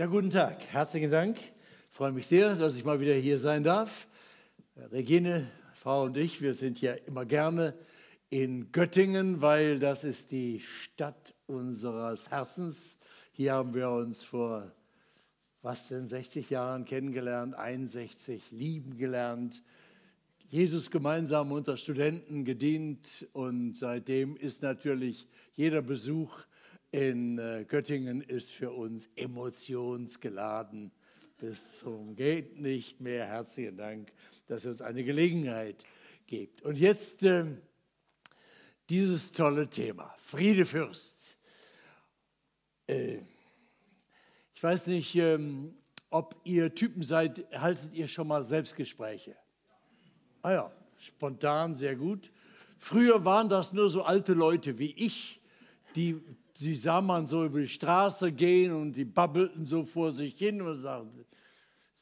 Ja, guten Tag. Herzlichen Dank. Ich freue mich sehr, dass ich mal wieder hier sein darf. Regine, Frau und ich, wir sind ja immer gerne in Göttingen, weil das ist die Stadt unseres Herzens. Hier haben wir uns vor was denn 60 Jahren kennengelernt, 61 lieben gelernt, Jesus gemeinsam unter Studenten gedient und seitdem ist natürlich jeder Besuch in äh, Göttingen ist für uns emotionsgeladen bis zum geht nicht mehr. Herzlichen Dank, dass ihr uns eine Gelegenheit gebt. Und jetzt äh, dieses tolle Thema, Friedefürst. Äh, ich weiß nicht, ähm, ob ihr Typen seid, haltet ihr schon mal Selbstgespräche? Ah ja, spontan, sehr gut. Früher waren das nur so alte Leute wie ich, die die sah man so über die Straße gehen und die babbelten so vor sich hin und sagten,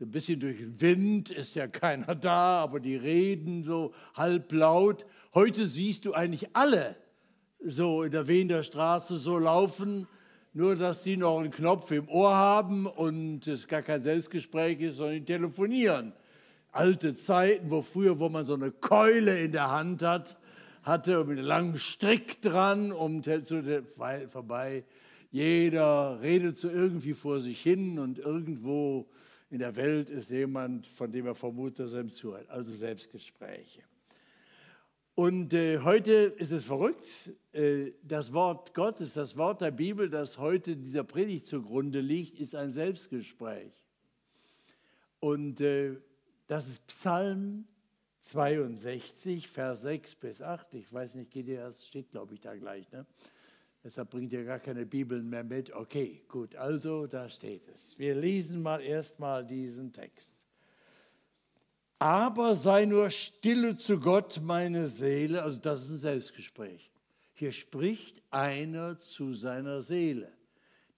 ein bisschen durch den Wind ist ja keiner da, aber die reden so halblaut. Heute siehst du eigentlich alle so in der Wiener Straße so laufen, nur dass sie noch einen Knopf im Ohr haben und es gar kein Selbstgespräch ist, sondern telefonieren. Alte Zeiten, wo früher, wo man so eine Keule in der Hand hat, hatte mit einem langen Strick dran, um zu vorbei. Jeder redet so irgendwie vor sich hin und irgendwo in der Welt ist jemand, von dem er vermutet, dass er ihm zuhört. Also Selbstgespräche. Und äh, heute ist es verrückt. Äh, das Wort Gottes, das Wort der Bibel, das heute dieser Predigt zugrunde liegt, ist ein Selbstgespräch. Und äh, das ist Psalm 62, Vers 6 bis 8. Ich weiß nicht, geht ihr das? Steht, glaube ich, da gleich. Ne? Deshalb bringt ihr gar keine Bibeln mehr mit. Okay, gut, also da steht es. Wir lesen mal erstmal diesen Text. Aber sei nur stille zu Gott, meine Seele. Also das ist ein Selbstgespräch. Hier spricht einer zu seiner Seele.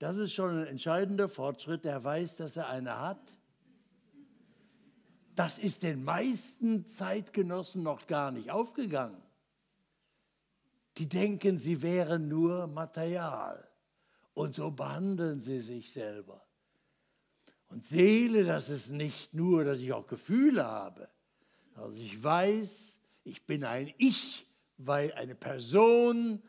Das ist schon ein entscheidender Fortschritt. Er weiß, dass er eine hat das ist den meisten Zeitgenossen noch gar nicht aufgegangen. Die denken, sie wären nur Material. Und so behandeln sie sich selber. Und Seele, das ist nicht nur, dass ich auch Gefühle habe. Also ich weiß, ich bin ein Ich, weil eine Person,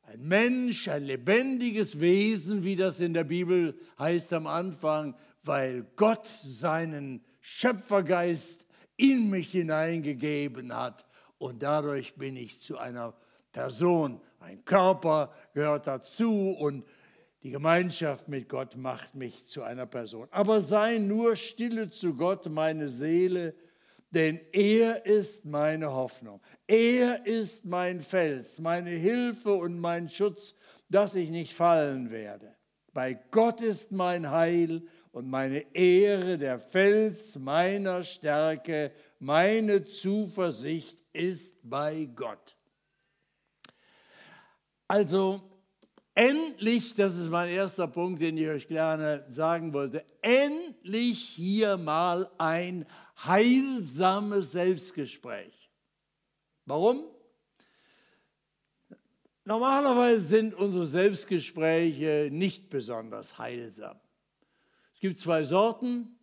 ein Mensch, ein lebendiges Wesen, wie das in der Bibel heißt am Anfang, weil Gott seinen Schöpfergeist in mich hineingegeben hat. Und dadurch bin ich zu einer Person. Mein Körper gehört dazu und die Gemeinschaft mit Gott macht mich zu einer Person. Aber sei nur stille zu Gott, meine Seele, denn er ist meine Hoffnung. Er ist mein Fels, meine Hilfe und mein Schutz, dass ich nicht fallen werde. Bei Gott ist mein Heil und meine Ehre, der Fels meiner Stärke, meine Zuversicht ist bei Gott. Also endlich, das ist mein erster Punkt, den ich euch gerne sagen wollte, endlich hier mal ein heilsames Selbstgespräch. Warum? Normalerweise sind unsere Selbstgespräche nicht besonders heilsam. Es gibt zwei Sorten.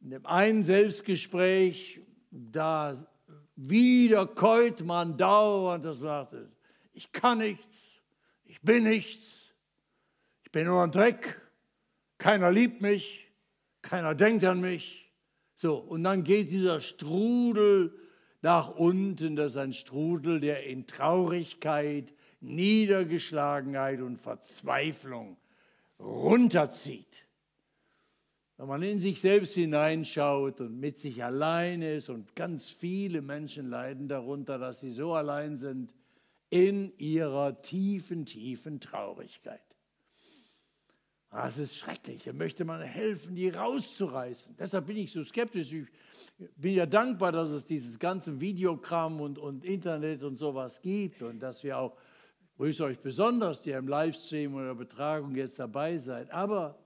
In dem einen Selbstgespräch, da wiederkäut man dauernd das sagt, ich kann nichts, ich bin nichts, ich bin nur ein Dreck, keiner liebt mich, keiner denkt an mich. So, und dann geht dieser Strudel nach unten, das ist ein Strudel, der in Traurigkeit, Niedergeschlagenheit und Verzweiflung runterzieht. Wenn man in sich selbst hineinschaut und mit sich allein ist und ganz viele Menschen leiden darunter, dass sie so allein sind, in ihrer tiefen, tiefen Traurigkeit. Das ist schrecklich. Da möchte man helfen, die rauszureißen. Deshalb bin ich so skeptisch. Ich bin ja dankbar, dass es dieses ganze Videokram und, und Internet und sowas gibt und dass wir auch, grüße euch besonders, die im Livestream oder Betragung jetzt dabei seid. Aber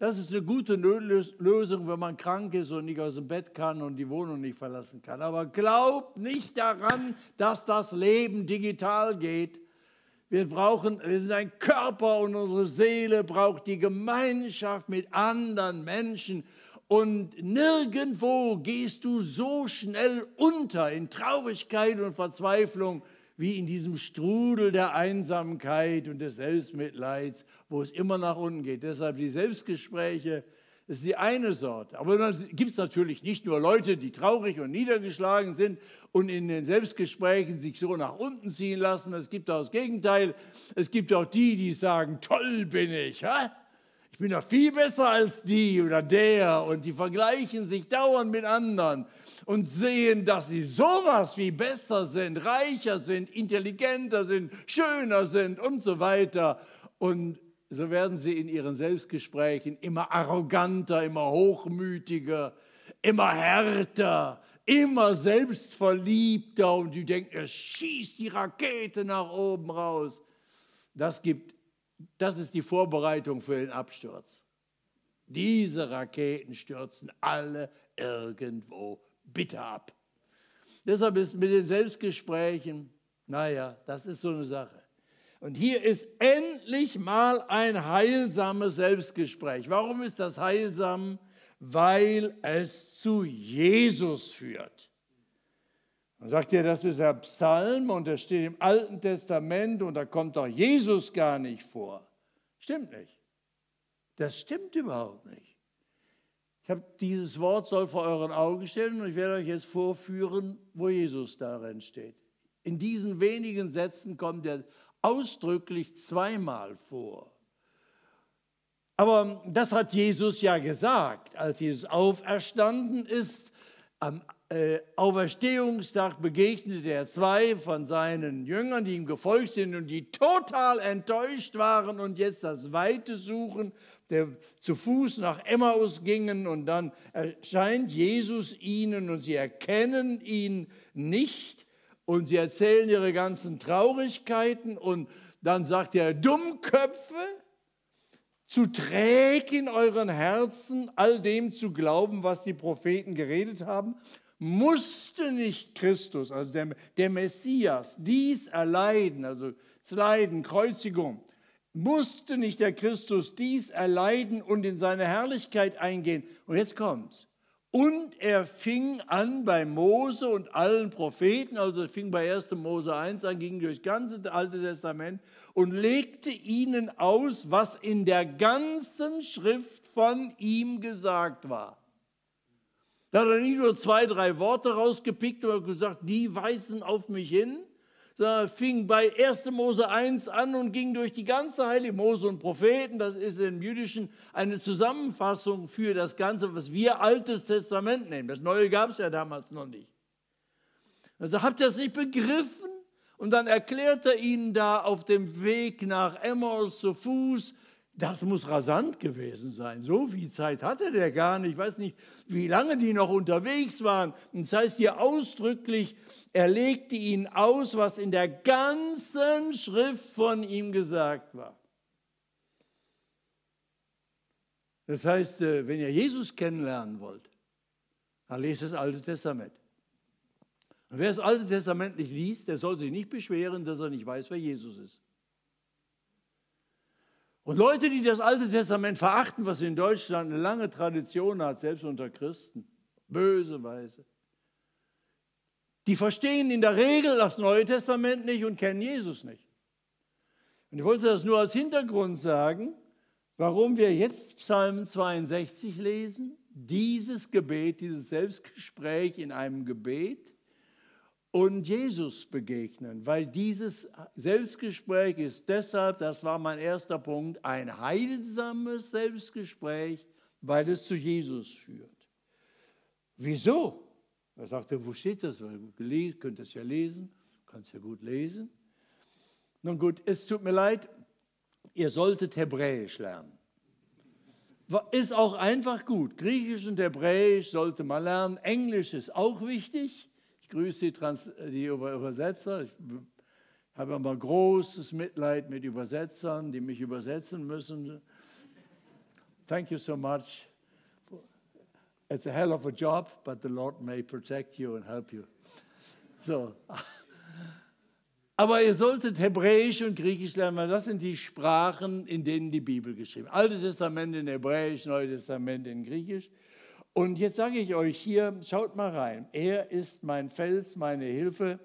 das ist eine gute Lösung, wenn man krank ist und nicht aus dem Bett kann und die Wohnung nicht verlassen kann. Aber glaubt nicht daran, dass das Leben digital geht, Wir brauchen, wir sind ein Körper und unsere Seele braucht die Gemeinschaft mit anderen Menschen. Und nirgendwo gehst du so schnell unter in Traurigkeit und Verzweiflung wie in diesem Strudel der Einsamkeit und des Selbstmitleids, wo es immer nach unten geht. Deshalb die Selbstgespräche, das ist die eine Sorte. Aber dann gibt es natürlich nicht nur Leute, die traurig und niedergeschlagen sind und in den Selbstgesprächen sich so nach unten ziehen lassen. Es gibt auch das Gegenteil. Es gibt auch die, die sagen, toll bin ich. Ha? Ich bin doch viel besser als die oder der. Und die vergleichen sich dauernd mit anderen und sehen, dass sie sowas wie besser sind, reicher sind, intelligenter sind, schöner sind und so weiter. Und so werden sie in ihren Selbstgesprächen immer arroganter, immer hochmütiger, immer härter, immer selbstverliebter und die denken, er schießt die Rakete nach oben raus. Das, gibt, das ist die Vorbereitung für den Absturz. Diese Raketen stürzen alle irgendwo bitter ab. Deshalb ist mit den Selbstgesprächen, naja, das ist so eine Sache. Und hier ist endlich mal ein heilsames Selbstgespräch. Warum ist das heilsam? Weil es zu Jesus führt. Man sagt ja, das ist der Psalm und der steht im Alten Testament und da kommt doch Jesus gar nicht vor. Stimmt nicht. Das stimmt überhaupt nicht. Habe dieses Wort soll vor euren Augen stellen und ich werde euch jetzt vorführen, wo Jesus darin steht. In diesen wenigen Sätzen kommt er ausdrücklich zweimal vor. Aber das hat Jesus ja gesagt, als Jesus auferstanden ist. Am äh, Auferstehungstag begegnete er zwei von seinen Jüngern, die ihm gefolgt sind und die total enttäuscht waren und jetzt das Weite suchen, der zu Fuß nach Emmaus gingen und dann erscheint Jesus ihnen und sie erkennen ihn nicht und sie erzählen ihre ganzen Traurigkeiten und dann sagt er, Dummköpfe, zu träg in euren Herzen, all dem zu glauben, was die Propheten geredet haben, musste nicht Christus, also der, der Messias, dies erleiden, also das Leiden, Kreuzigung, musste nicht der Christus dies erleiden und in seine Herrlichkeit eingehen. Und jetzt kommt's. Und er fing an bei Mose und allen Propheten, also fing bei 1. Mose 1 an, ging durch das ganze Alte Testament und legte ihnen aus, was in der ganzen Schrift von ihm gesagt war. Da hat er nicht nur zwei, drei Worte rausgepickt und gesagt, die weisen auf mich hin, sondern fing bei 1. Mose 1 an und ging durch die ganze Heilige Mose und Propheten. Das ist im Jüdischen eine Zusammenfassung für das Ganze, was wir Altes Testament nehmen. Das Neue gab es ja damals noch nicht. Also habt ihr es nicht begriffen? Und dann erklärt er ihnen da auf dem Weg nach Emmaus zu Fuß, das muss rasant gewesen sein. So viel Zeit hatte der gar nicht. Ich weiß nicht, wie lange die noch unterwegs waren. Und das heißt hier ausdrücklich, er legte ihnen aus, was in der ganzen Schrift von ihm gesagt war. Das heißt, äh, wenn ihr Jesus kennenlernen wollt, dann lest das Alte Testament. Und wer das Alte Testament nicht liest, der soll sich nicht beschweren, dass er nicht weiß, wer Jesus ist. Und Leute, die das Alte Testament verachten, was in Deutschland eine lange Tradition hat, selbst unter Christen, böse Weise, die verstehen in der Regel das Neue Testament nicht und kennen Jesus nicht. Und ich wollte das nur als Hintergrund sagen, warum wir jetzt Psalm 62 lesen, dieses Gebet, dieses Selbstgespräch in einem Gebet, und Jesus begegnen, weil dieses Selbstgespräch ist deshalb, das war mein erster Punkt, ein heilsames Selbstgespräch, weil es zu Jesus führt. Wieso? Er sagte, wo steht das? Ihr könnt es ja lesen, kannst ja gut lesen. Nun gut, es tut mir leid, ihr solltet Hebräisch lernen. Ist auch einfach gut. Griechisch und Hebräisch sollte man lernen. Englisch ist auch wichtig grüße die, Trans die Übersetzer. Ich habe immer großes Mitleid mit Übersetzern, die mich übersetzen müssen. Thank you so much. It's a hell of a job, but the Lord may protect you and help you. So. Aber ihr solltet Hebräisch und Griechisch lernen, weil das sind die Sprachen, in denen die Bibel geschrieben ist. Alte Testament in Hebräisch, Neue Testament in Griechisch. Und jetzt sage ich euch hier, schaut mal rein. Er ist mein Fels, meine Hilfe,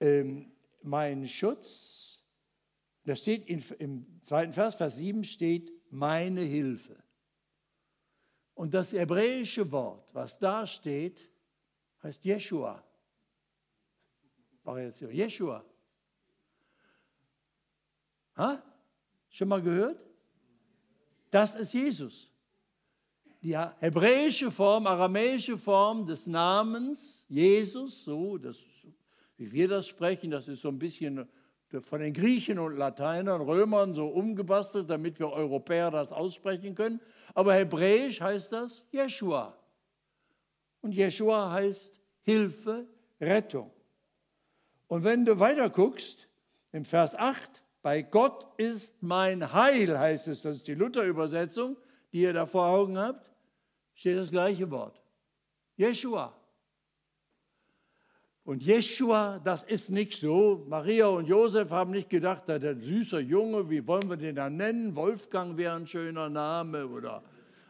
ähm, mein Schutz. Da steht in, im zweiten Vers, Vers 7 steht, meine Hilfe. Und das hebräische Wort, was da steht, heißt Jeshua. Variation. Jeshua. Ha? Schon mal gehört? Das ist Jesus. Die hebräische Form, aramäische Form des Namens Jesus, so, das, wie wir das sprechen, das ist so ein bisschen von den Griechen und Lateinern, Römern so umgebastelt, damit wir Europäer das aussprechen können. Aber hebräisch heißt das Jeshua. Und Jeshua heißt Hilfe, Rettung. Und wenn du weiter guckst, im Vers 8, bei Gott ist mein Heil, heißt es, das ist die Luther-Übersetzung, die ihr da vor Augen habt, steht das gleiche Wort. Jeshua. Und Jeshua, das ist nicht so. Maria und Josef haben nicht gedacht, der süße Junge, wie wollen wir den da nennen? Wolfgang wäre ein schöner Name oder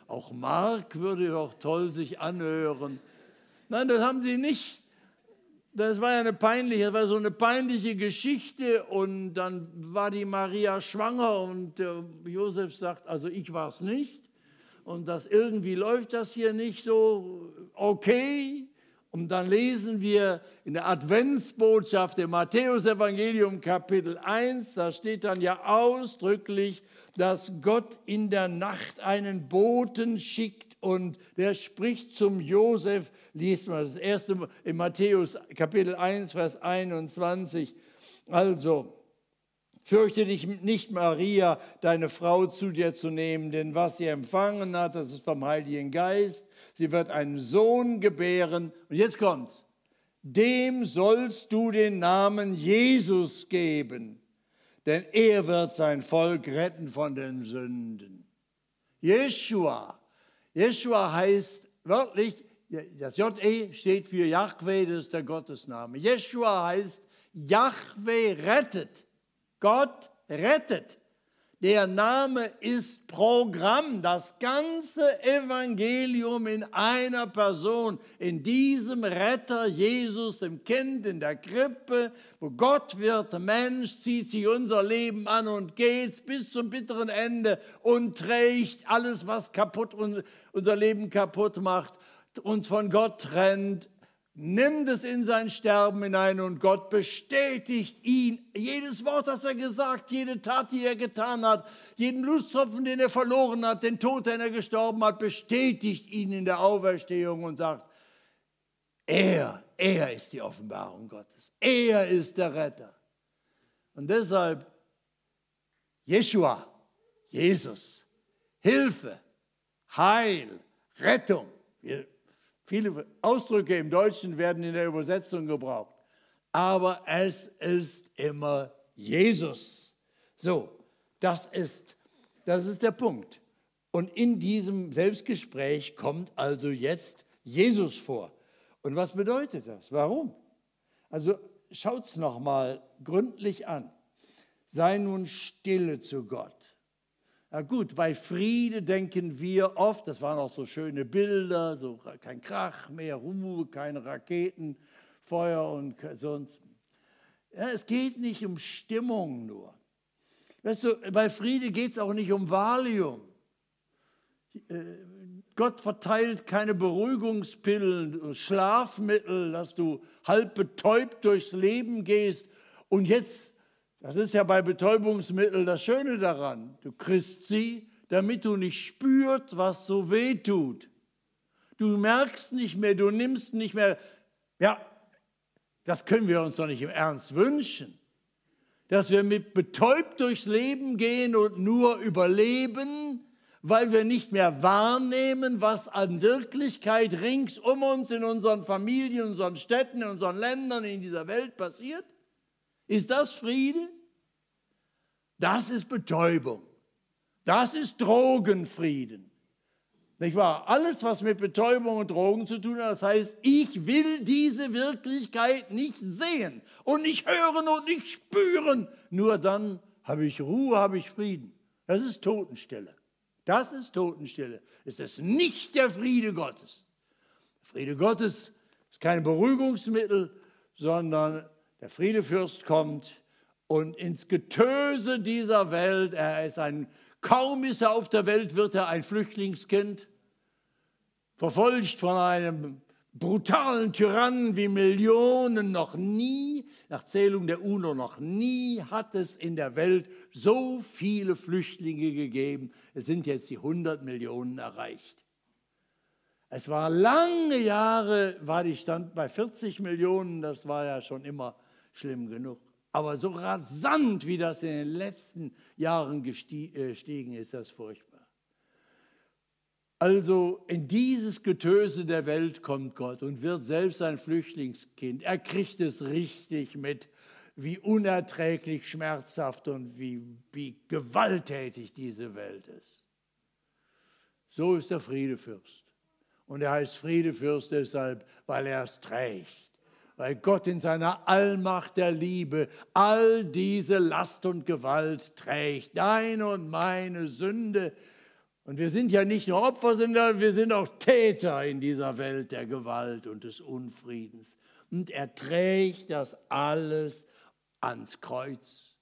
auch Mark würde doch toll sich anhören. Nein, das haben sie nicht das war ja eine peinliche, das war so eine peinliche Geschichte und dann war die Maria schwanger und äh, Josef sagt, also ich war es nicht und das irgendwie läuft das hier nicht so okay. Und dann lesen wir in der Adventsbotschaft im Matthäusevangelium Kapitel 1, da steht dann ja ausdrücklich, dass Gott in der Nacht einen Boten schickt und der spricht zum Josef, liest mal das erste in Matthäus Kapitel 1, Vers 21. Also, fürchte dich nicht, Maria, deine Frau zu dir zu nehmen, denn was sie empfangen hat, das ist vom Heiligen Geist. Sie wird einen Sohn gebären. Und jetzt kommt's. Dem sollst du den Namen Jesus geben, denn er wird sein Volk retten von den Sünden. Jeshua, Jeshua heißt wörtlich, das JE steht für Yahweh, das ist der Gottesname. Jeshua heißt Yahweh rettet. Gott rettet. Der Name ist Programm, das ganze Evangelium in einer Person, in diesem Retter Jesus, dem Kind in der Krippe, wo Gott wird Mensch, zieht sich unser Leben an und geht bis zum bitteren Ende und trägt alles, was kaputt unser Leben kaputt macht, uns von Gott trennt, nimmt es in sein Sterben hinein und Gott bestätigt ihn. Jedes Wort, das er gesagt, jede Tat, die er getan hat, jeden Blutstropfen, den er verloren hat, den Tod, den er gestorben hat, bestätigt ihn in der Auferstehung und sagt, er, er ist die Offenbarung Gottes. Er ist der Retter. Und deshalb Jeshua, Jesus, Hilfe, Heil, Rettung. Wir Viele Ausdrücke im Deutschen werden in der Übersetzung gebraucht. Aber es ist immer Jesus. So, das ist, das ist der Punkt. Und in diesem Selbstgespräch kommt also jetzt Jesus vor. Und was bedeutet das? Warum? Also schaut es nochmal gründlich an. Sei nun stille zu Gott. Na gut, bei Friede denken wir oft, das waren auch so schöne Bilder, so kein Krach mehr, Ruhe, keine Raketen, Feuer und sonst. Ja, es geht nicht um Stimmung nur. Weißt du, bei Friede geht es auch nicht um Valium. Äh, Gott verteilt keine Beruhigungspillen, Schlafmittel, dass du halb betäubt durchs Leben gehst und jetzt das ist ja bei Betäubungsmitteln das Schöne daran. Du kriegst sie, damit du nicht spürst, was so weh tut. Du merkst nicht mehr, du nimmst nicht mehr. Ja, das können wir uns doch nicht im Ernst wünschen. Dass wir mit betäubt durchs Leben gehen und nur überleben, weil wir nicht mehr wahrnehmen, was an Wirklichkeit rings um uns in unseren Familien, in unseren Städten, in unseren Ländern, in dieser Welt passiert? Ist das Friede? Das ist Betäubung. Das ist Drogenfrieden. Nicht wahr? Alles, was mit Betäubung und Drogen zu tun hat, das heißt, ich will diese Wirklichkeit nicht sehen und nicht hören und nicht spüren. Nur dann habe ich Ruhe, habe ich Frieden. Das ist Totenstille. Das ist Totenstille. Es ist nicht der Friede Gottes. Der Friede Gottes ist kein Beruhigungsmittel, sondern der Friedefürst kommt und ins Getöse dieser Welt, er ist ein Kaum ist er auf der Welt, wird er ein Flüchtlingskind, verfolgt von einem brutalen Tyrannen wie Millionen noch nie, nach Zählung der UNO noch nie hat es in der Welt so viele Flüchtlinge gegeben. Es sind jetzt die 100 Millionen erreicht. Es war lange Jahre, war die Stand bei 40 Millionen, das war ja schon immer schlimm genug. Aber so rasant, wie das in den letzten Jahren äh, gestiegen ist, das furchtbar. Also in dieses Getöse der Welt kommt Gott und wird selbst ein Flüchtlingskind. Er kriegt es richtig mit, wie unerträglich schmerzhaft und wie, wie gewalttätig diese Welt ist. So ist der Friedefürst. Und er heißt Friedefürst deshalb, weil er es trägt weil Gott in seiner Allmacht der Liebe all diese Last und Gewalt trägt, deine und meine Sünde. Und wir sind ja nicht nur Opfer, sondern wir sind auch Täter in dieser Welt der Gewalt und des Unfriedens. Und er trägt das alles ans Kreuz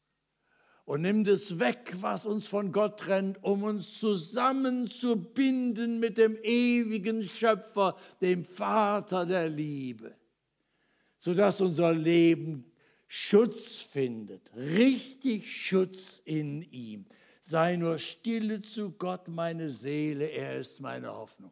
und nimmt es weg, was uns von Gott trennt, um uns zusammenzubinden mit dem ewigen Schöpfer, dem Vater der Liebe sodass unser Leben Schutz findet, richtig Schutz in ihm. Sei nur stille zu Gott, meine Seele, er ist meine Hoffnung.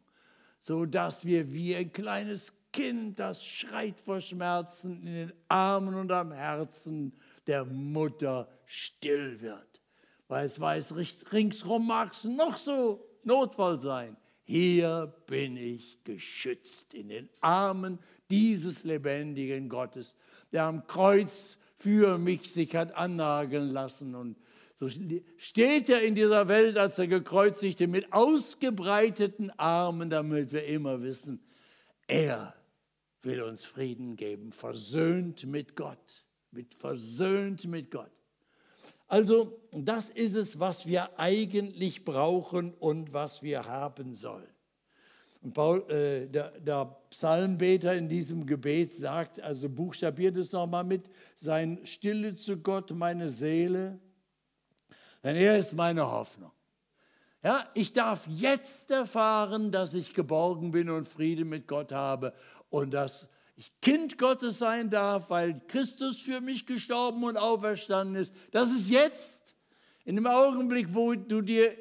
Sodass wir wie ein kleines Kind, das schreit vor Schmerzen, in den Armen und am Herzen der Mutter still wird. Weil es weiß, ringsrum mag es noch so Notfall sein. Hier bin ich geschützt in den Armen dieses lebendigen Gottes, der am Kreuz für mich sich hat annageln lassen. Und so steht er in dieser Welt als der Gekreuzigte mit ausgebreiteten Armen, damit wir immer wissen, er will uns Frieden geben, versöhnt mit Gott, mit versöhnt mit Gott. Also das ist es, was wir eigentlich brauchen und was wir haben sollen. Und Paul, äh, der, der, Psalmbeter in diesem Gebet sagt, also buchstabiert es nochmal mit, sein Stille zu Gott, meine Seele, denn er ist meine Hoffnung. Ja, ich darf jetzt erfahren, dass ich geborgen bin und Friede mit Gott habe und dass ich Kind Gottes sein darf, weil Christus für mich gestorben und auferstanden ist. Das ist jetzt, in dem Augenblick, wo du dir,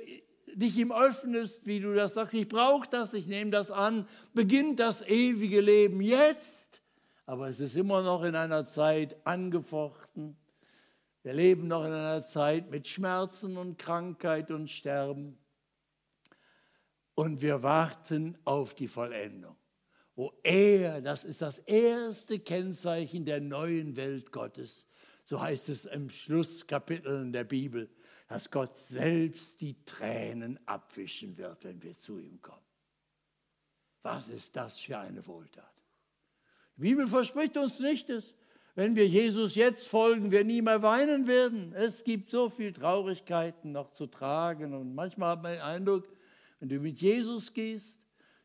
dich ihm öffnest, wie du das sagst, ich brauche das, ich nehme das an, beginnt das ewige Leben jetzt. Aber es ist immer noch in einer Zeit angefochten. Wir leben noch in einer Zeit mit Schmerzen und Krankheit und Sterben. Und wir warten auf die Vollendung wo er, das ist das erste Kennzeichen der neuen Welt Gottes, so heißt es im Schlusskapitel der Bibel, dass Gott selbst die Tränen abwischen wird, wenn wir zu ihm kommen. Was ist das für eine Wohltat? Die Bibel verspricht uns nicht, dass wenn wir Jesus jetzt folgen, wir nie mehr weinen werden. Es gibt so viel Traurigkeiten noch zu tragen und manchmal hat man den Eindruck, wenn du mit Jesus gehst,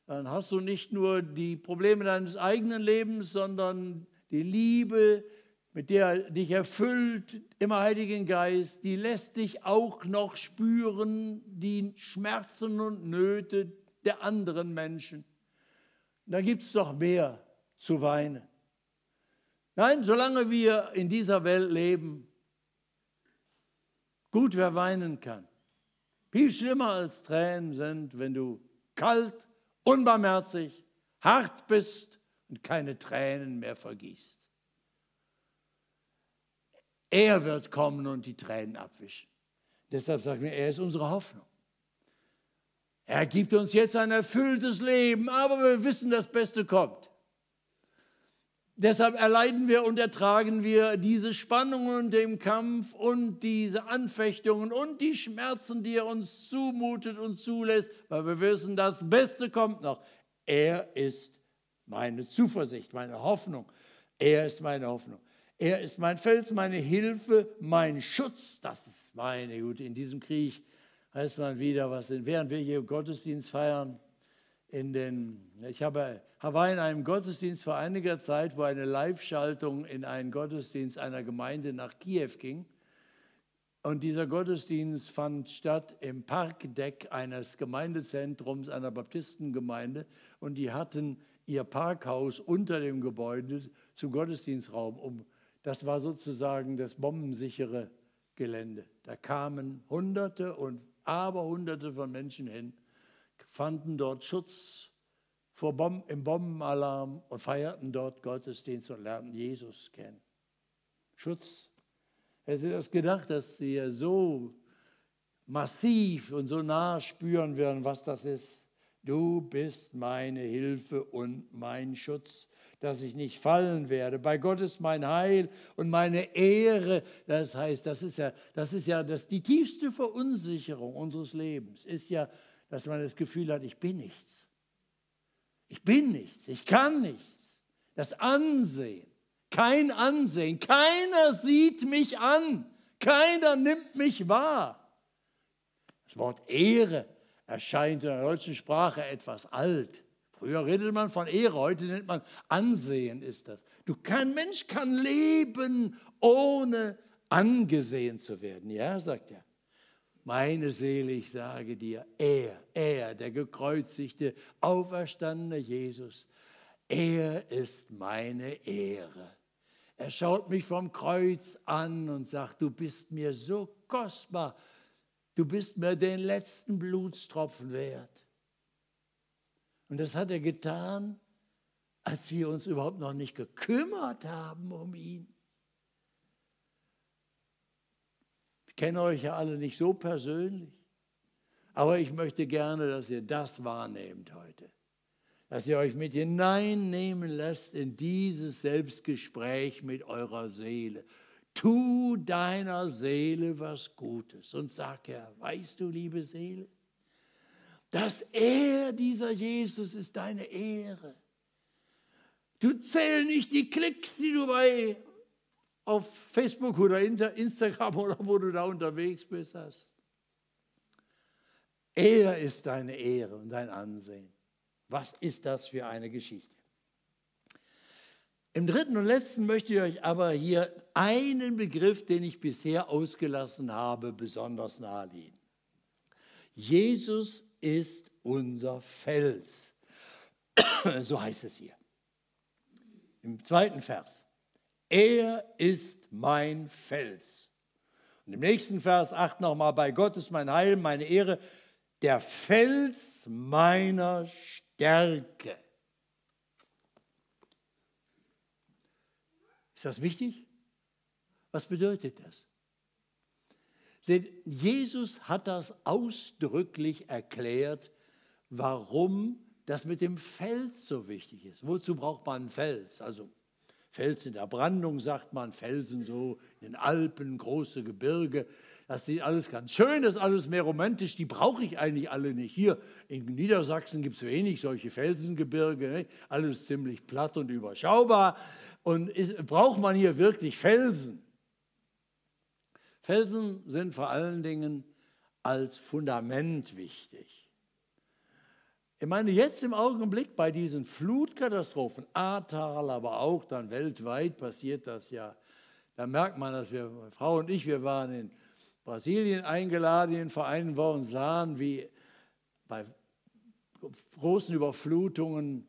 dann hast du nicht nur die Probleme deines eigenen Lebens, sondern die Liebe, mit der dich erfüllt im Heiligen Geist, die lässt dich auch noch spüren, die Schmerzen und Nöte der anderen Menschen. Da gibt es doch mehr zu weinen. Nein, solange wir in dieser Welt leben, gut, wer weinen kann. Viel schlimmer als Tränen sind, wenn du kalt unbarmherzig, hart bist und keine Tränen mehr vergießt. Er wird kommen und die Tränen abwischen. Deshalb sagen wir, er ist unsere Hoffnung. Er gibt uns jetzt ein erfülltes Leben, aber wir wissen, das Beste kommt. Deshalb erleiden wir und ertragen wir diese Spannungen und den Kampf und diese Anfechtungen und die Schmerzen, die er uns zumutet und zulässt, weil wir wissen, das Beste kommt noch. Er ist meine Zuversicht, meine Hoffnung. Er ist meine Hoffnung. Er ist mein Fels, meine Hilfe, mein Schutz. Das ist meine Güte. In diesem Krieg heißt man wieder, was während wir hier Gottesdienst feiern, in den, ich habe, war in einem Gottesdienst vor einiger Zeit, wo eine Live-Schaltung in einen Gottesdienst einer Gemeinde nach Kiew ging. Und dieser Gottesdienst fand statt im Parkdeck eines Gemeindezentrums einer Baptistengemeinde. Und die hatten ihr Parkhaus unter dem Gebäude zum Gottesdienstraum um. Das war sozusagen das bombensichere Gelände. Da kamen Hunderte und Aberhunderte von Menschen hin fanden dort Schutz vor Bom im Bombenalarm und feierten dort Gottesdienst und lernten Jesus kennen. Schutz. Hätte Sie das gedacht, dass Sie so massiv und so nah spüren werden, was das ist? Du bist meine Hilfe und mein Schutz, dass ich nicht fallen werde. Bei Gott ist mein Heil und meine Ehre. Das heißt, das ist ja, das ist ja das, die tiefste Verunsicherung unseres Lebens, ist ja, dass man das Gefühl hat, ich bin nichts. Ich bin nichts, ich kann nichts. Das Ansehen, kein Ansehen, keiner sieht mich an, keiner nimmt mich wahr. Das Wort Ehre erscheint in der deutschen Sprache etwas alt. Früher redete man von Ehre, heute nennt man Ansehen ist das. Du, kein Mensch kann leben, ohne angesehen zu werden. Ja, sagt er. Meine Seele, ich sage dir, er, er, der gekreuzigte, auferstandene Jesus, er ist meine Ehre. Er schaut mich vom Kreuz an und sagt, du bist mir so kostbar, du bist mir den letzten Blutstropfen wert. Und das hat er getan, als wir uns überhaupt noch nicht gekümmert haben um ihn. Kenne euch ja alle nicht so persönlich, aber ich möchte gerne, dass ihr das wahrnehmt heute. Dass ihr euch mit hineinnehmen lässt in dieses Selbstgespräch mit eurer Seele. Tu deiner Seele was Gutes und sag er, weißt du, liebe Seele, dass er, dieser Jesus, ist deine Ehre. Du zähl nicht die Klicks, die du bei auf Facebook oder Instagram oder wo du da unterwegs bist hast. Er ist deine Ehre und dein Ansehen. Was ist das für eine Geschichte? Im dritten und letzten möchte ich euch aber hier einen Begriff, den ich bisher ausgelassen habe, besonders nahelegen. Jesus ist unser Fels. So heißt es hier. Im zweiten Vers. Er ist mein Fels. Und im nächsten Vers 8 nochmal, bei Gott ist mein Heil, meine Ehre, der Fels meiner Stärke. Ist das wichtig? Was bedeutet das? Seht, Jesus hat das ausdrücklich erklärt, warum das mit dem Fels so wichtig ist. Wozu braucht man einen Fels? Also Fels in der Brandung, sagt man, Felsen so in den Alpen, große Gebirge. Das sieht alles ganz schön, das ist alles mehr romantisch, die brauche ich eigentlich alle nicht. Hier in Niedersachsen gibt es wenig solche Felsengebirge, ne? alles ziemlich platt und überschaubar. Und ist, braucht man hier wirklich Felsen? Felsen sind vor allen Dingen als Fundament wichtig. Ich meine, jetzt im Augenblick bei diesen Flutkatastrophen, Ahrtal, aber auch dann weltweit passiert das ja. Da merkt man, dass wir, Frau und ich, wir waren in Brasilien eingeladen in Vereinen war und sahen, wie bei großen Überflutungen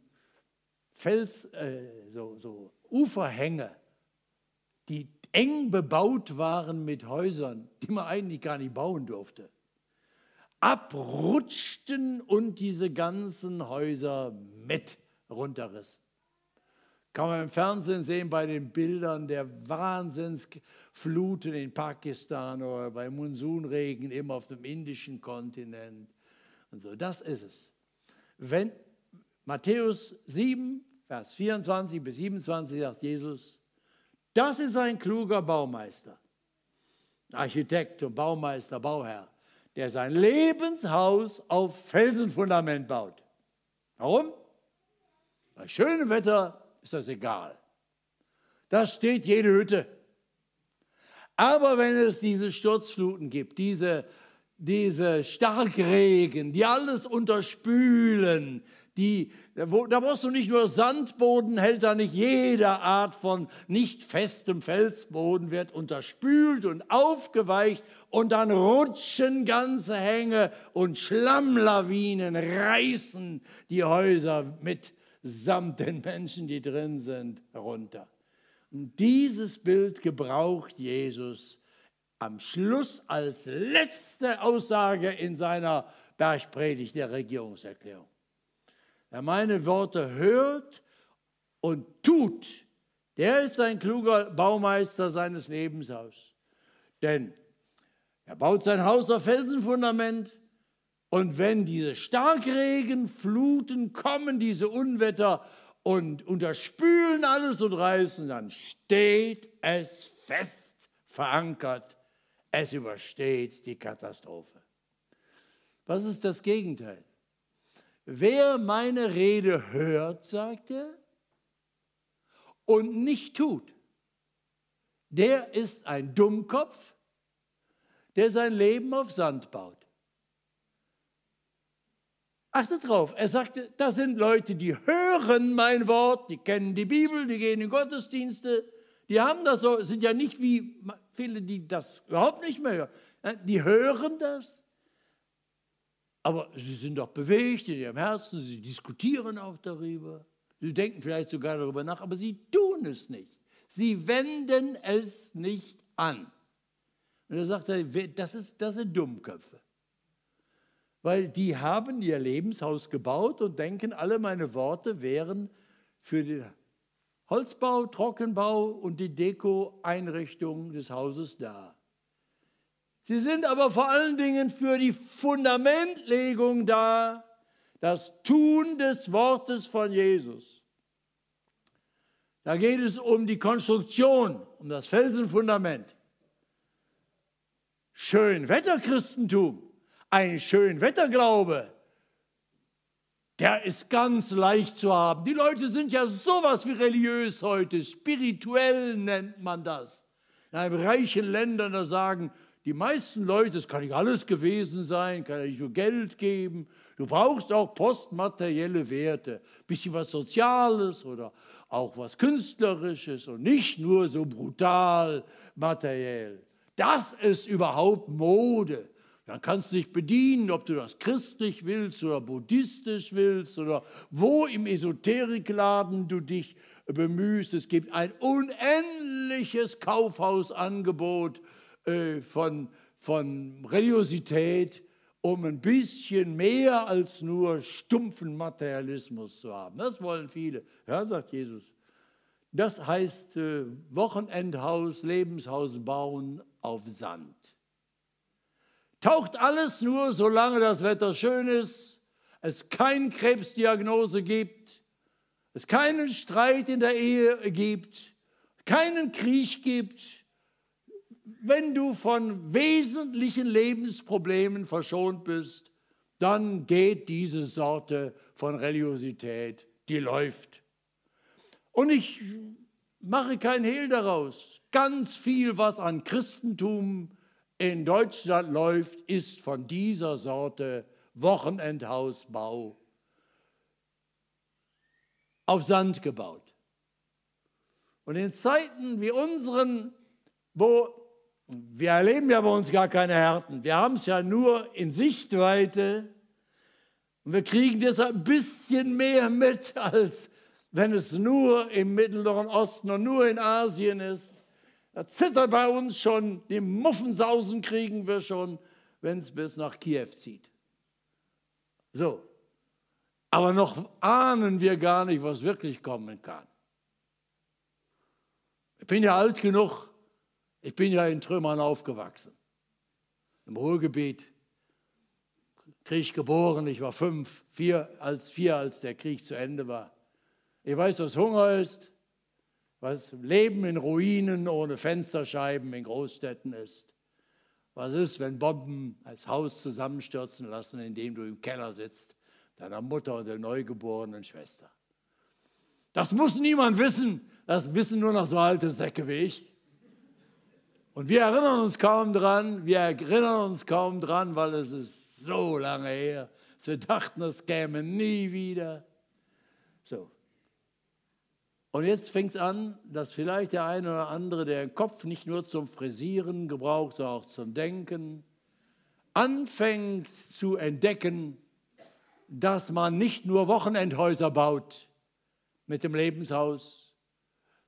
Fels, äh, so, so Uferhänge, die eng bebaut waren mit Häusern, die man eigentlich gar nicht bauen durfte abrutschten und diese ganzen Häuser mit runterrissen. Kann man im Fernsehen sehen bei den Bildern der Wahnsinnsfluten in Pakistan oder bei Monsunregen immer auf dem indischen Kontinent und so. Das ist es. Wenn Matthäus 7, Vers 24 bis 27 sagt Jesus, das ist ein kluger Baumeister, Architekt und Baumeister, Bauherr, der sein Lebenshaus auf Felsenfundament baut. Warum? Bei schönem Wetter ist das egal. Da steht jede Hütte. Aber wenn es diese Sturzfluten gibt, diese, diese Starkregen, die alles unterspülen, die, da brauchst du nicht nur Sandboden, hält da nicht jede Art von nicht festem Felsboden, wird unterspült und aufgeweicht und dann rutschen ganze Hänge und Schlammlawinen reißen die Häuser mit samt den Menschen, die drin sind, runter. Und dieses Bild gebraucht Jesus am Schluss als letzte Aussage in seiner Bergpredigt der Regierungserklärung. Wer meine Worte hört und tut, der ist ein kluger Baumeister seines Lebens aus. Denn er baut sein Haus auf Felsenfundament und wenn diese Starkregen, Fluten kommen, diese Unwetter und unterspülen alles und reißen, dann steht es fest verankert. Es übersteht die Katastrophe. Was ist das Gegenteil? Wer meine Rede hört, sagt er, und nicht tut, der ist ein Dummkopf, der sein Leben auf Sand baut. Achtet drauf, er sagte, das sind Leute, die hören mein Wort, die kennen die Bibel, die gehen in Gottesdienste, die haben das so, sind ja nicht wie viele, die das überhaupt nicht mehr hören. Die hören das, aber sie sind doch bewegt in ihrem Herzen, sie diskutieren auch darüber, sie denken vielleicht sogar darüber nach, aber sie tun es nicht. Sie wenden es nicht an. Und er sagt, das, ist, das sind Dummköpfe weil die haben ihr Lebenshaus gebaut und denken, alle meine Worte wären für den Holzbau, Trockenbau und die Deko-Einrichtung des Hauses da. Sie sind aber vor allen Dingen für die Fundamentlegung da, das Tun des Wortes von Jesus. Da geht es um die Konstruktion, um das Felsenfundament. Schönwetterchristentum ein Schönwetterglaube, der ist ganz leicht zu haben. Die Leute sind ja sowas wie religiös heute, spirituell nennt man das. In einem reichen Ländern, da sagen die meisten Leute, es kann nicht alles gewesen sein, kann nicht nur Geld geben. Du brauchst auch postmaterielle Werte, bisschen was Soziales oder auch was Künstlerisches und nicht nur so brutal materiell. Das ist überhaupt Mode. Dann kannst du dich bedienen, ob du das christlich willst oder buddhistisch willst oder wo im Esoterikladen du dich bemühst. Es gibt ein unendliches Kaufhausangebot äh, von, von Religiosität, um ein bisschen mehr als nur stumpfen Materialismus zu haben. Das wollen viele. Ja, sagt Jesus. Das heißt äh, Wochenendhaus, Lebenshaus bauen auf Sand. Taucht alles nur, solange das Wetter schön ist, es keine Krebsdiagnose gibt, es keinen Streit in der Ehe gibt, keinen Krieg gibt, wenn du von wesentlichen Lebensproblemen verschont bist, dann geht diese Sorte von Religiosität, die läuft. Und ich mache kein Hehl daraus. Ganz viel, was an Christentum in Deutschland läuft, ist von dieser Sorte Wochenendhausbau auf Sand gebaut. Und in Zeiten wie unseren, wo wir erleben ja bei uns gar keine Härten, wir haben es ja nur in Sichtweite und wir kriegen deshalb ein bisschen mehr mit, als wenn es nur im Mittleren Osten und nur in Asien ist. Da zittert bei uns schon, die Muffensausen kriegen wir schon, wenn es bis nach Kiew zieht. So. Aber noch ahnen wir gar nicht, was wirklich kommen kann. Ich bin ja alt genug, ich bin ja in Trümmern aufgewachsen. Im Ruhrgebiet. Krieg geboren, ich war fünf, vier als, vier, als der Krieg zu Ende war. Ich weiß, was Hunger ist, was Leben in Ruinen ohne Fensterscheiben in Großstädten ist. Was ist, wenn Bomben als Haus zusammenstürzen lassen, in dem du im Keller sitzt, deiner Mutter und der neugeborenen Schwester? Das muss niemand wissen. Das wissen nur noch so alte Säcke wie ich. Und wir erinnern uns kaum dran, wir erinnern uns kaum dran, weil es ist so lange her. dass Wir dachten, es käme nie wieder. So. Und jetzt fängt es an, dass vielleicht der eine oder andere, der den Kopf nicht nur zum Frisieren gebraucht, sondern auch zum Denken, anfängt zu entdecken, dass man nicht nur Wochenendhäuser baut mit dem Lebenshaus,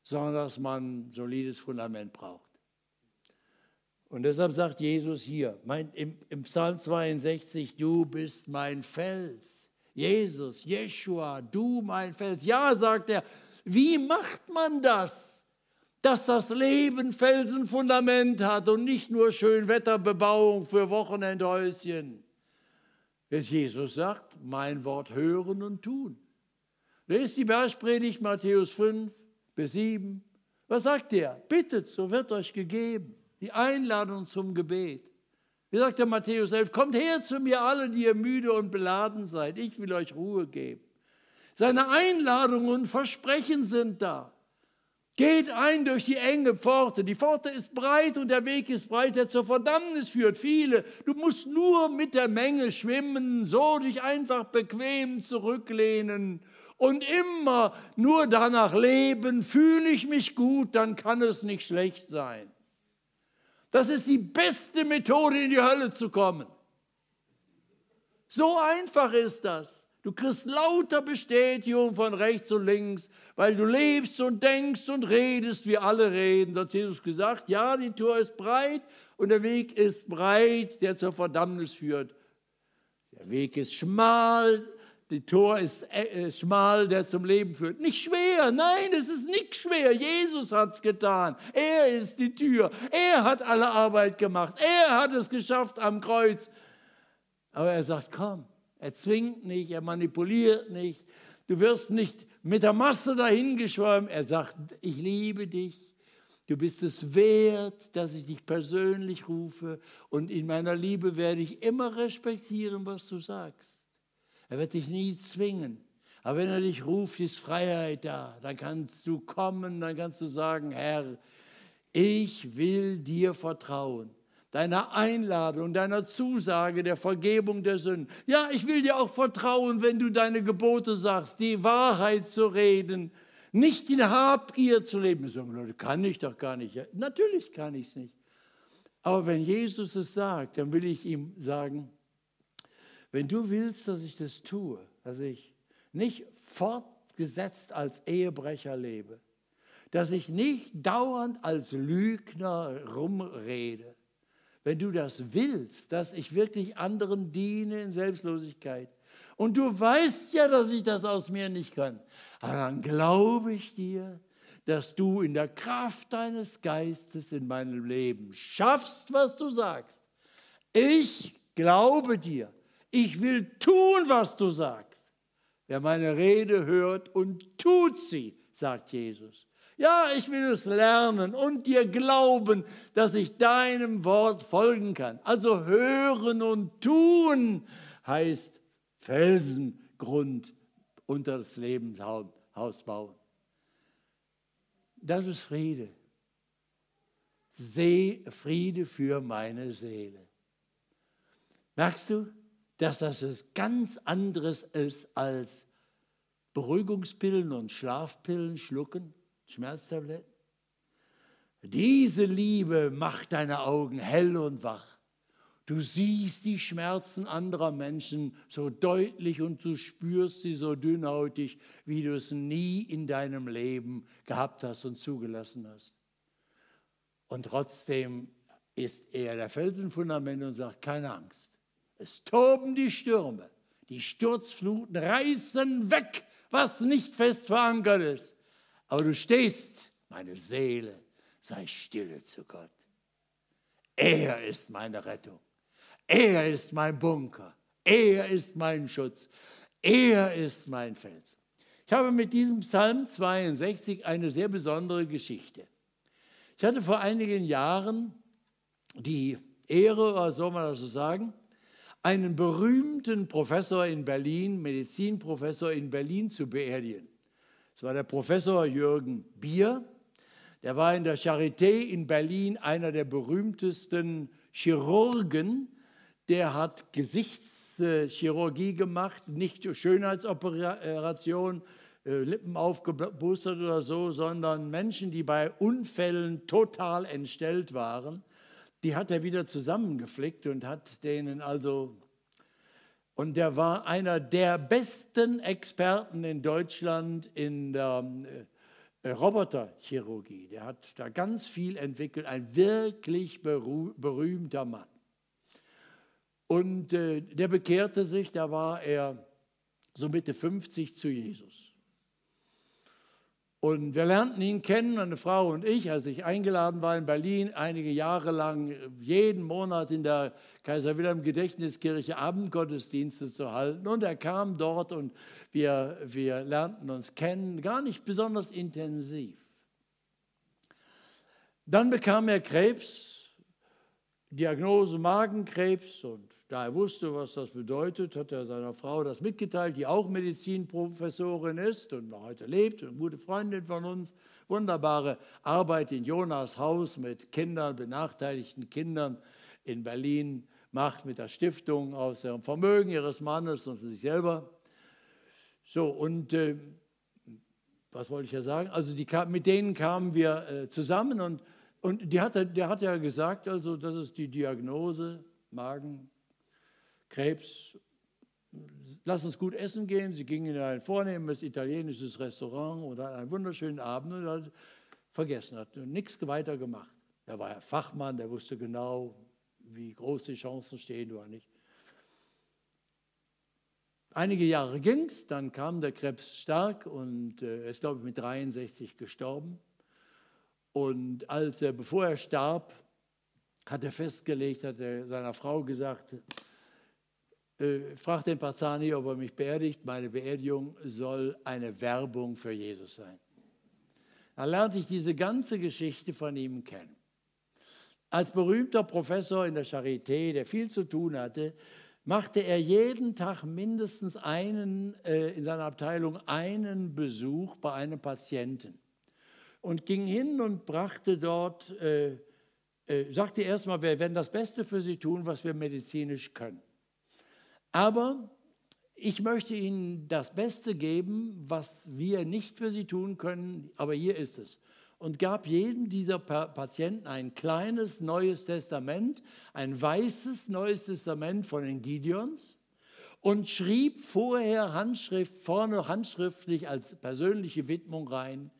sondern dass man ein solides Fundament braucht. Und deshalb sagt Jesus hier mein, im, im Psalm 62, du bist mein Fels. Jesus, Jeshua, du mein Fels. Ja, sagt er, wie macht man das? Dass das Leben Felsenfundament hat und nicht nur Schönwetterbebauung für Wochenendhäuschen. Dass Jesus sagt, mein Wort hören und tun. Lest die Bergpredigt Matthäus 5 bis 7. Was sagt er? Bittet, so wird euch gegeben die Einladung zum Gebet. Wie sagt der Matthäus 11, kommt her zu mir alle, die ihr müde und beladen seid, ich will euch Ruhe geben. Seine Einladungen und Versprechen sind da. Geht ein durch die enge Pforte. Die Pforte ist breit und der Weg ist breit, der zur Verdammnis führt. Viele. Du musst nur mit der Menge schwimmen, so dich einfach bequem zurücklehnen und immer nur danach leben. Fühle ich mich gut, dann kann es nicht schlecht sein. Das ist die beste Methode, in die Hölle zu kommen. So einfach ist das. Du kriegst lauter Bestätigung von rechts und links, weil du lebst und denkst und redest, wie alle reden. Da hat Jesus gesagt, ja, die Tür ist breit und der Weg ist breit, der zur Verdammnis führt. Der Weg ist schmal, die Tor ist äh, schmal, der zum Leben führt. Nicht schwer, nein, es ist nicht schwer. Jesus hat es getan. Er ist die Tür. Er hat alle Arbeit gemacht. Er hat es geschafft am Kreuz. Aber er sagt, komm, er zwingt nicht, er manipuliert nicht. Du wirst nicht mit der Masse dahingeschwommen. Er sagt, ich liebe dich. Du bist es wert, dass ich dich persönlich rufe. Und in meiner Liebe werde ich immer respektieren, was du sagst. Er wird dich nie zwingen. Aber wenn er dich ruft, ist Freiheit da. Dann kannst du kommen, dann kannst du sagen, Herr, ich will dir vertrauen. Deiner Einladung, deiner Zusage der Vergebung der Sünden. Ja, ich will dir auch vertrauen, wenn du deine Gebote sagst, die Wahrheit zu reden, nicht in Habgier zu leben. Sagen Leute, kann ich doch gar nicht. Natürlich kann ich es nicht. Aber wenn Jesus es sagt, dann will ich ihm sagen, wenn du willst, dass ich das tue, dass ich nicht fortgesetzt als Ehebrecher lebe, dass ich nicht dauernd als Lügner rumrede, wenn du das willst, dass ich wirklich anderen diene in Selbstlosigkeit, und du weißt ja, dass ich das aus mir nicht kann, dann glaube ich dir, dass du in der Kraft deines Geistes in meinem Leben schaffst, was du sagst. Ich glaube dir. Ich will tun, was du sagst. Wer meine Rede hört und tut sie, sagt Jesus. Ja, ich will es lernen und dir glauben, dass ich deinem Wort folgen kann. Also hören und tun heißt Felsengrund unter das Lebenshaus bauen. Das ist Friede. See Friede für meine Seele. Merkst du? dass das etwas ganz anderes ist als Beruhigungspillen und Schlafpillen schlucken, Schmerztabletten. Diese Liebe macht deine Augen hell und wach. Du siehst die Schmerzen anderer Menschen so deutlich und du spürst sie so dünnhäutig, wie du es nie in deinem Leben gehabt hast und zugelassen hast. Und trotzdem ist er der Felsenfundament und sagt, keine Angst. Es toben die Stürme, die Sturzfluten reißen weg, was nicht fest verankert ist. Aber du stehst, meine Seele, sei stille zu Gott. Er ist meine Rettung. Er ist mein Bunker. Er ist mein Schutz. Er ist mein Fels. Ich habe mit diesem Psalm 62 eine sehr besondere Geschichte. Ich hatte vor einigen Jahren die Ehre, oder soll man das so sagen, einen berühmten Professor in Berlin, Medizinprofessor in Berlin zu beerdigen. Das war der Professor Jürgen Bier. Der war in der Charité in Berlin einer der berühmtesten Chirurgen. Der hat Gesichtschirurgie gemacht, nicht Schönheitsoperation, äh, Lippen aufgebustert oder so, sondern Menschen, die bei Unfällen total entstellt waren, die hat er wieder zusammengeflickt und hat denen also, und der war einer der besten Experten in Deutschland in der äh, Roboterchirurgie. Der hat da ganz viel entwickelt, ein wirklich berühmter Mann. Und äh, der bekehrte sich, da war er so Mitte 50 zu Jesus. Und wir lernten ihn kennen, meine Frau und ich, als ich eingeladen war in Berlin, einige Jahre lang jeden Monat in der Kaiser Wilhelm Gedächtniskirche Abendgottesdienste zu halten. Und er kam dort und wir, wir lernten uns kennen, gar nicht besonders intensiv. Dann bekam er Krebs, Diagnose Magenkrebs und da er wusste, was das bedeutet, hat er seiner Frau das mitgeteilt, die auch Medizinprofessorin ist und noch heute lebt, eine gute Freundin von uns. Wunderbare Arbeit in Jonas Haus mit Kindern, benachteiligten Kindern in Berlin macht mit der Stiftung aus ihrem Vermögen ihres Mannes und sich selber. So, und äh, was wollte ich ja sagen? Also die, mit denen kamen wir äh, zusammen und, und die hat, der hat ja gesagt, also das ist die Diagnose, Magen, Krebs, lass uns gut essen gehen. Sie gingen in ein vornehmes italienisches Restaurant und hatten einen wunderschönen Abend und hat vergessen, hat nichts weiter gemacht. Er war ja Fachmann, der wusste genau, wie groß die Chancen stehen oder nicht. Einige Jahre ging es, dann kam der Krebs stark und äh, er ist, glaube ich, mit 63 gestorben. Und als er, bevor er starb, hat er festgelegt, hat er seiner Frau gesagt, äh, fragt den Parzani, ob er mich beerdigt. Meine Beerdigung soll eine Werbung für Jesus sein. Dann lernte ich diese ganze Geschichte von ihm kennen. Als berühmter Professor in der Charité, der viel zu tun hatte, machte er jeden Tag mindestens einen, äh, in seiner Abteilung einen Besuch bei einem Patienten und ging hin und brachte dort, äh, äh, sagte erstmal, wir werden das Beste für Sie tun, was wir medizinisch können. Aber ich möchte Ihnen das Beste geben, was wir nicht für Sie tun können, aber hier ist es. Und gab jedem dieser Patienten ein kleines neues Testament, ein weißes neues Testament von den Gideons und schrieb vorher Handschrift, vorne handschriftlich als persönliche Widmung rein,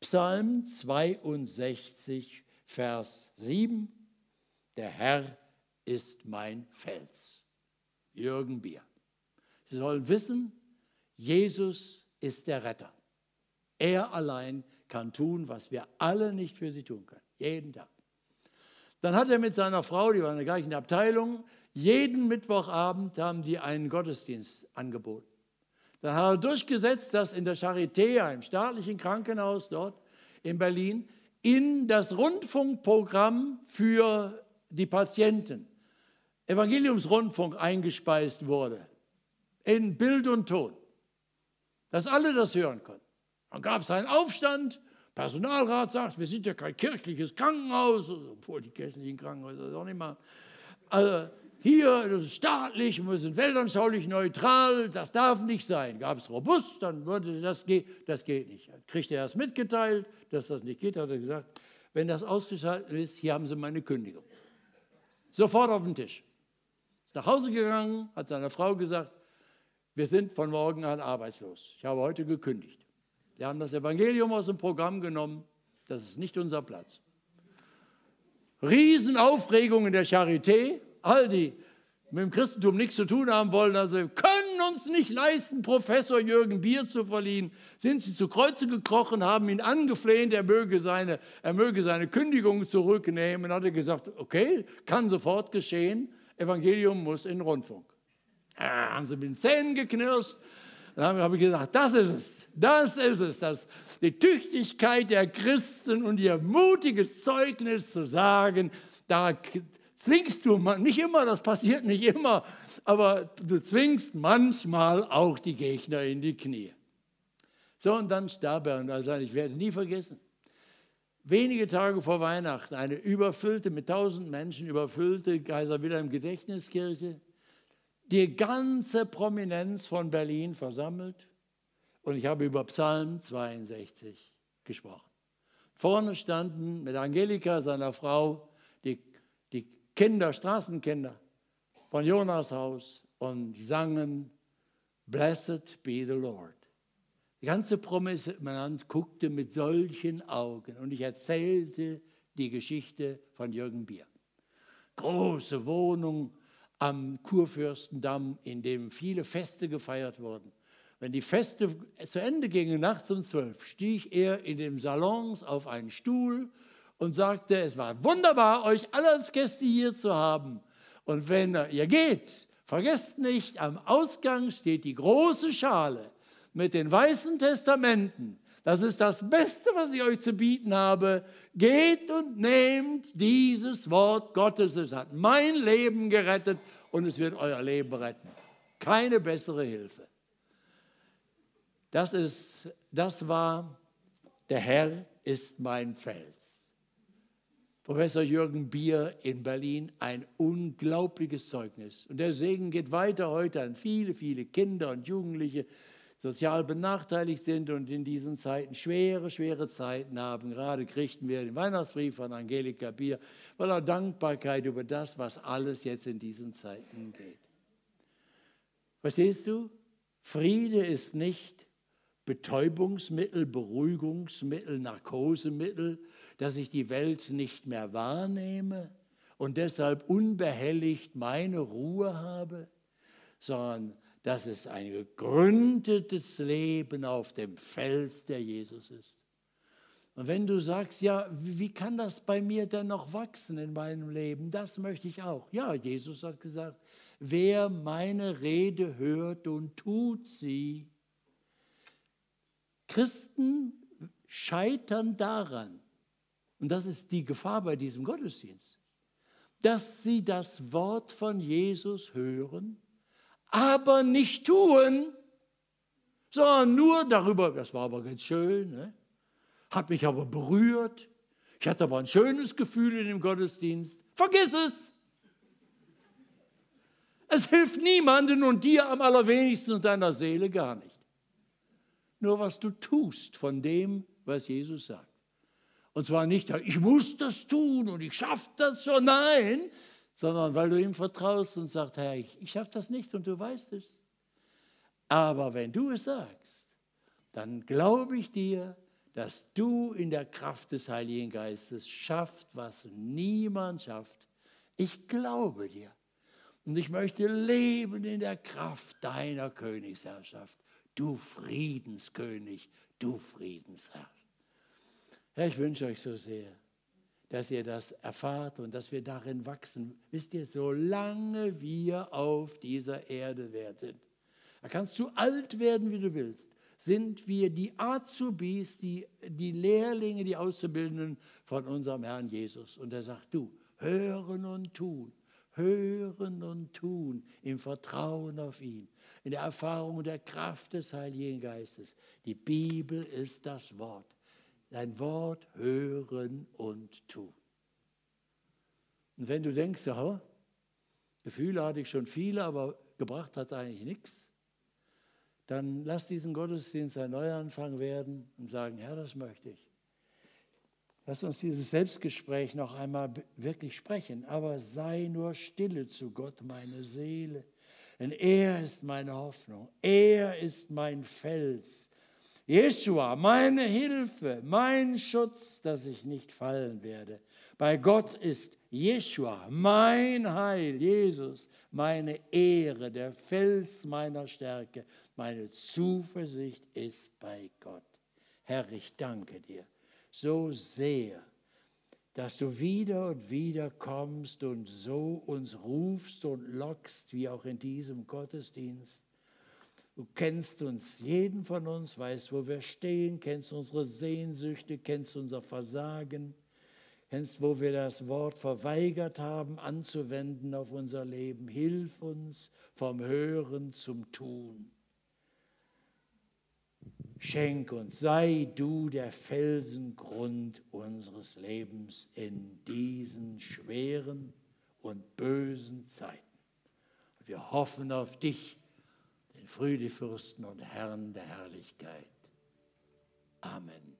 Psalm 62, Vers 7, der Herr ist mein Fels. Jürgen Bier. Sie sollen wissen, Jesus ist der Retter. Er allein kann tun, was wir alle nicht für sie tun können. Jeden Tag. Dann hat er mit seiner Frau, die war in der gleichen Abteilung, jeden Mittwochabend haben die einen Gottesdienst angeboten. Dann hat er durchgesetzt, dass in der Charité, einem staatlichen Krankenhaus dort in Berlin, in das Rundfunkprogramm für die Patienten Evangeliumsrundfunk eingespeist wurde, in Bild und Ton, dass alle das hören konnten. Dann gab es einen Aufstand, Personalrat sagt, wir sind ja kein kirchliches Krankenhaus, obwohl die kirchlichen Krankenhäuser das auch nicht machen. Also hier, das ist staatlich, wir sind weltanschaulich neutral, das darf nicht sein. Gab es robust, dann würde das gehen, das geht nicht. Kriegt er das mitgeteilt, dass das nicht geht, hat er gesagt, wenn das ausgeschaltet ist, hier haben Sie meine Kündigung. Sofort auf den Tisch. Ist nach Hause gegangen, hat seiner Frau gesagt, wir sind von morgen an arbeitslos. Ich habe heute gekündigt. Wir haben das Evangelium aus dem Programm genommen. Das ist nicht unser Platz. Riesenaufregung in der Charité. All die mit dem Christentum nichts zu tun haben wollen, also können uns nicht leisten, Professor Jürgen Bier zu verliehen, sind sie zu Kreuze gekrochen, haben ihn angefleht, er möge seine, er möge seine Kündigung zurücknehmen. Und hat er gesagt, okay, kann sofort geschehen. Evangelium muss in den Rundfunk. Da haben sie mit den Zähnen geknirscht dann habe ich gesagt, das ist es, das ist es, das, die Tüchtigkeit der Christen und ihr mutiges Zeugnis zu sagen, da zwingst du, nicht immer, das passiert nicht immer, aber du zwingst manchmal auch die Gegner in die Knie. So, und dann starb er und also ich werde nie vergessen. Wenige Tage vor Weihnachten eine überfüllte, mit tausend Menschen überfüllte Kaiser Wilhelm Gedächtniskirche, die ganze Prominenz von Berlin versammelt und ich habe über Psalm 62 gesprochen. Vorne standen mit Angelika, seiner Frau, die, die Kinder, Straßenkinder von Jonas Haus und sangen Blessed be the Lord. Die ganze Prominenz guckte mit solchen Augen und ich erzählte die Geschichte von Jürgen Bier. Große Wohnung am Kurfürstendamm, in dem viele Feste gefeiert wurden. Wenn die Feste zu Ende gingen, nachts um zwölf, stieg er in den Salons auf einen Stuhl und sagte, es war wunderbar, euch alle als Gäste hier zu haben. Und wenn ihr geht, vergesst nicht, am Ausgang steht die große Schale mit den weißen Testamenten. Das ist das Beste, was ich euch zu bieten habe. Geht und nehmt dieses Wort Gottes. Es hat mein Leben gerettet und es wird euer Leben retten. Keine bessere Hilfe. Das, ist, das war, der Herr ist mein Fels. Professor Jürgen Bier in Berlin, ein unglaubliches Zeugnis. Und der Segen geht weiter heute an viele, viele Kinder und Jugendliche, sozial benachteiligt sind und in diesen Zeiten schwere, schwere Zeiten haben. Gerade kriegten wir den Weihnachtsbrief von Angelika Bier voller Dankbarkeit über das, was alles jetzt in diesen Zeiten geht. Verstehst du? Friede ist nicht Betäubungsmittel, Beruhigungsmittel, Narkosemittel, dass ich die Welt nicht mehr wahrnehme und deshalb unbehelligt meine Ruhe habe, sondern dass es ein gegründetes Leben auf dem Fels, der Jesus ist. Und wenn du sagst, ja, wie kann das bei mir denn noch wachsen in meinem Leben? Das möchte ich auch. Ja, Jesus hat gesagt, wer meine Rede hört und tut sie. Christen scheitern daran, und das ist die Gefahr bei diesem Gottesdienst, dass sie das Wort von Jesus hören aber nicht tun, sondern nur darüber, das war aber ganz schön, ne? hat mich aber berührt, ich hatte aber ein schönes Gefühl in dem Gottesdienst. Vergiss es! Es hilft niemandem und dir am allerwenigsten und deiner Seele gar nicht. Nur was du tust von dem, was Jesus sagt. Und zwar nicht, ich muss das tun und ich schaffe das schon. Nein, sondern weil du ihm vertraust und sagst, Herr, ich, ich schaffe das nicht und du weißt es. Aber wenn du es sagst, dann glaube ich dir, dass du in der Kraft des Heiligen Geistes schaffst, was niemand schafft. Ich glaube dir. Und ich möchte leben in der Kraft deiner Königsherrschaft. Du Friedenskönig, du Friedensherr. Herr, ich wünsche euch so sehr, dass ihr das erfahrt und dass wir darin wachsen. Wisst ihr, solange wir auf dieser Erde werden, da kannst du alt werden, wie du willst, sind wir die Azubis, die, die Lehrlinge, die Auszubildenden von unserem Herrn Jesus. Und er sagt, du, hören und tun, hören und tun im Vertrauen auf ihn, in der Erfahrung der Kraft des Heiligen Geistes. Die Bibel ist das Wort dein Wort hören und tun. Und wenn du denkst, ja, Gefühle hatte ich schon viele, aber gebracht hat eigentlich nichts, dann lass diesen Gottesdienst ein Neuanfang werden und sagen, Herr, das möchte ich. Lass uns dieses Selbstgespräch noch einmal wirklich sprechen, aber sei nur stille zu Gott, meine Seele, denn er ist meine Hoffnung, er ist mein Fels, Jeshua, meine Hilfe, mein Schutz, dass ich nicht fallen werde. Bei Gott ist Jeshua, mein Heil, Jesus, meine Ehre, der Fels meiner Stärke, meine Zuversicht ist bei Gott. Herr, ich danke dir so sehr, dass du wieder und wieder kommst und so uns rufst und lockst, wie auch in diesem Gottesdienst Du kennst uns, jeden von uns, weißt, wo wir stehen, kennst unsere Sehnsüchte, kennst unser Versagen, kennst, wo wir das Wort verweigert haben anzuwenden auf unser Leben. Hilf uns vom Hören zum Tun. Schenk uns, sei du der Felsengrund unseres Lebens in diesen schweren und bösen Zeiten. Wir hoffen auf dich den Friedefürsten und Herrn der Herrlichkeit. Amen.